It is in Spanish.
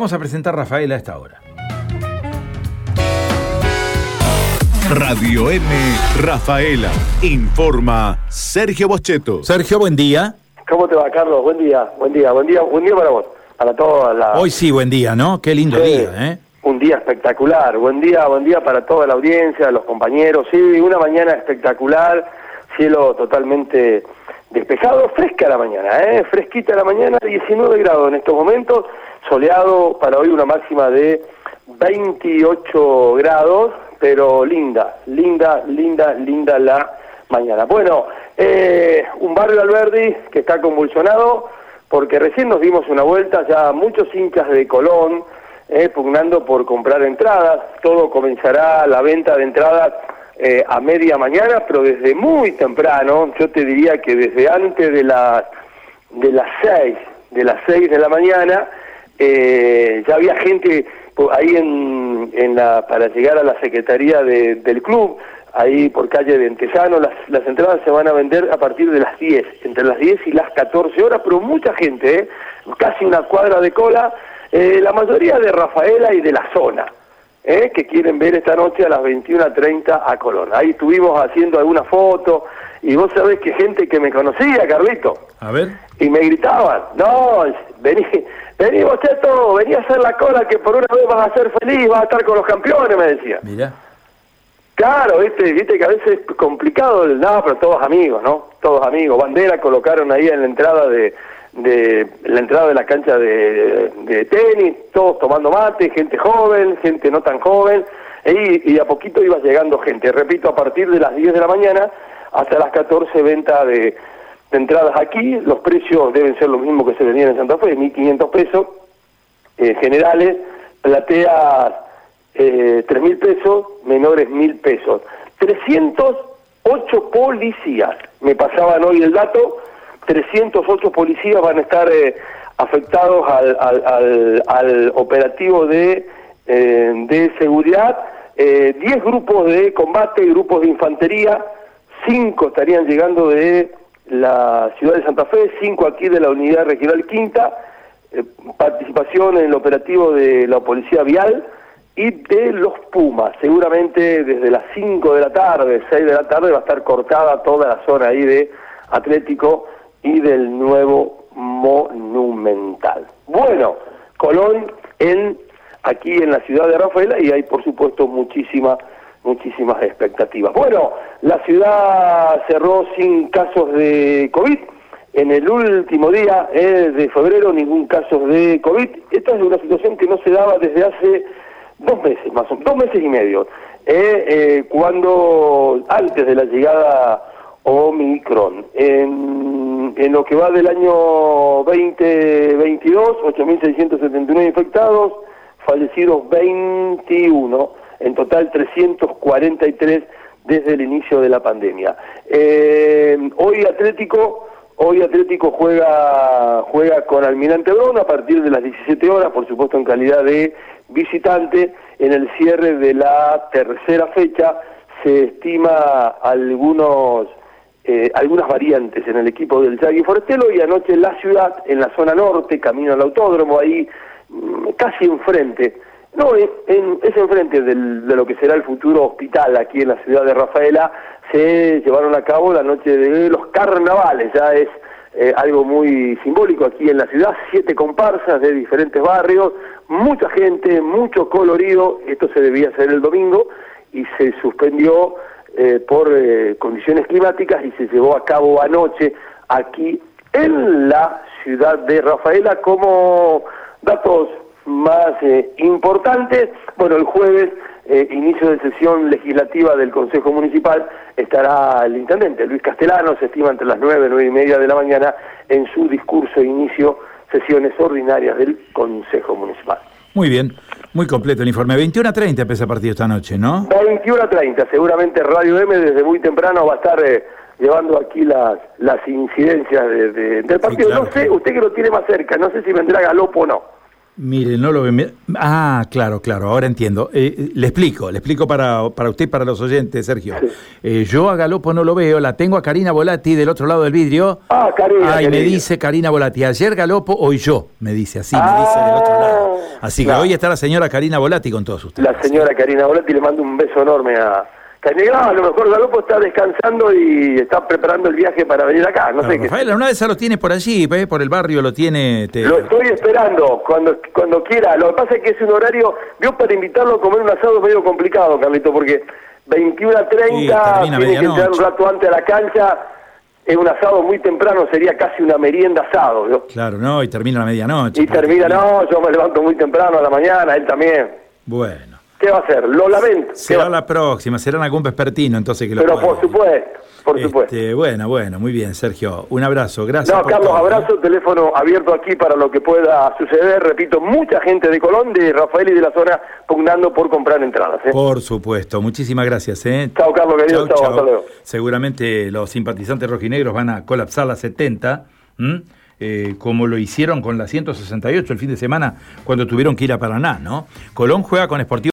Vamos a presentar a Rafael a esta hora. Radio M, Rafaela. Informa Sergio Bocheto. Sergio, buen día. ¿Cómo te va, Carlos? Buen día, buen día, buen día, buen día para vos, para toda la... Hoy sí, buen día, ¿no? Qué lindo Sí, día, ¿eh? Un día espectacular, buen día, buen día para toda la audiencia, los compañeros, sí, una mañana espectacular, cielo totalmente despejado, fresca la mañana, ¿eh? Fresquita la mañana, 19 grados en estos momentos, soleado para hoy una máxima de 28 grados, pero linda, linda, linda, linda la mañana. Bueno, eh, un barrio Alberdi que está convulsionado porque recién nos dimos una vuelta, ya muchos hinchas de Colón eh, pugnando por comprar entradas, todo comenzará la venta de entradas eh, a media mañana, pero desde muy temprano, yo te diría que desde antes de las de las seis, de las seis de la mañana, eh, ya había gente ahí en, en la, para llegar a la secretaría de- del club, ahí por calle de Entesano, las, las entradas se van a vender a partir de las 10, entre las 10 y las 14 horas, pero mucha gente, ¿eh? casi una cuadra de cola, eh, la mayoría de Rafaela y de la zona. ¿Eh? que quieren ver esta noche a las 21.30 a Colón. Ahí estuvimos haciendo alguna foto y vos sabés que gente que me conocía, Carlito, A ver. y me gritaban, no, vení, vení Bocheto, vení a hacer la cola que por una vez vas a ser feliz, vas a estar con los campeones, me decía. Mira. Claro, viste, viste que a veces es complicado, el- no, pero todos amigos, ¿no? Todos amigos. Bandera colocaron ahí en la entrada de, de la entrada de la cancha de, de tenis, todos tomando mate, gente joven, gente no tan joven, y, y a poquito iba llegando gente. Repito, a partir de las 10 de la mañana hasta las 14 venta de, de entradas aquí, los precios deben ser los mismos que se vendían en Santa Fe, 1.500 pesos, eh, generales, plateas eh, 3 mil pesos, menores mil pesos. 308 policías, me pasaban hoy el dato, 308 policías van a estar eh, afectados al, al, al- operativo de, eh, de seguridad, eh, 10 grupos de combate, grupos de infantería, 5 estarían llegando de la ciudad de Santa Fe, 5 aquí de la unidad regional quinta, eh, participación en el operativo de la Policía Vial y de los Pumas. Seguramente desde las 5 de la tarde, 6 de la tarde va a estar cortada toda la zona ahí de Atlético y del nuevo Monumental. Bueno, Colón en aquí en la ciudad de Rafaela y hay por supuesto muchísima muchísimas expectativas. Bueno, la ciudad cerró sin casos de COVID. En el último día eh, de febrero ningún caso de COVID. Esta es una situación que no se daba desde hace dos meses, más o menos, dos meses y medio, eh, eh, cuando antes de la llegada Omicron. En, en lo que va del año 2022, 8.679 infectados, fallecidos 21, en total 343 desde el inicio de la pandemia. Eh, hoy Atlético Hoy Atlético juega juega con Almirante Brown a partir de las 17 horas, por supuesto en calidad de visitante. En el cierre de la tercera fecha se estima algunos eh, algunas variantes en el equipo del Yagui Forestelo y anoche en la ciudad, en la zona norte, camino al autódromo, ahí mm, casi enfrente, no, en- en- es enfrente del- de lo que será el futuro hospital aquí en la ciudad de Rafaela, se llevaron a cabo la noche de los carnavales, ya es eh, algo muy simbólico aquí en la ciudad, siete comparsas de diferentes barrios, mucha gente, mucho colorido, esto se debía hacer el domingo y se suspendió eh, por eh, condiciones climáticas y se llevó a cabo anoche aquí en la ciudad de Rafaela como datos más eh, importantes. Bueno, el jueves, eh, inicio de sesión legislativa del Consejo Municipal, estará el intendente Luis Castellano, se estima entre las nueve, nueve y media de la mañana, en su discurso inicio, sesiones ordinarias del Consejo Municipal. Muy bien. Muy completo el informe. 21 a 30 empieza el partido esta noche, ¿no? 21 a 30, seguramente Radio M desde muy temprano va a estar eh, llevando aquí las las incidencias de- de- del partido. claro. No sé, usted que lo tiene más cerca, no sé si vendrá Galopo o no. Mire, no lo ve. Ah, claro, claro, ahora entiendo. Eh, eh, le explico, le explico para, para usted y para los oyentes, Sergio. Eh, yo a Galopo no lo veo, la tengo a Karina Volati del otro lado del vidrio. Ah, Karina. Ay, me dice Karina Volati, ayer Galopo, hoy yo, me dice así, me dice del otro lado. Ah, Así claro. que hoy está la señora Karina Volati con todos ustedes. La señora Karina Volati le mando un beso enorme a Canegrá. A lo mejor Galopo está descansando y está preparando el viaje para venir acá. No sé qué. Rafael, una vez lo tiene por allí, ¿eh? por el barrio lo tiene. te- Lo estoy esperando cuando cuando quiera. Lo que pasa es que es un horario, yo para invitarlo a comer un asado medio complicado, Carlito, porque 21 a Sí, 30 termina tiene que entrar un rato antes a la cancha. Es un asado muy temprano, sería casi una merienda asado. ¿no? Claro, no, y termina la medianoche. Y termina, no, yo me levanto muy temprano a la mañana, él también. Bueno, ¿Qué va a hacer? Lo lamento. ¿Qué será la próxima, será algún vespertino entonces que lo Pero pueda. por supuesto, por supuesto. Este, bueno, bueno, muy bien, Sergio. Un abrazo, gracias. No, por Carlos, todo, ¿eh? abrazo, teléfono abierto aquí para lo que pueda suceder. Repito, mucha gente de Colón, de Rafael y de la zona pugnando por comprar entradas. ¿eh? Por supuesto, muchísimas gracias. ¿eh? Chao, Carlos, querido, chao, hasta luego. Seguramente los simpatizantes rojinegros van a colapsar la 70, ¿m? Eh, como lo hicieron con la 168 el fin de semana cuando tuvieron que ir a Paraná, ¿no? Colón juega con Sportivo.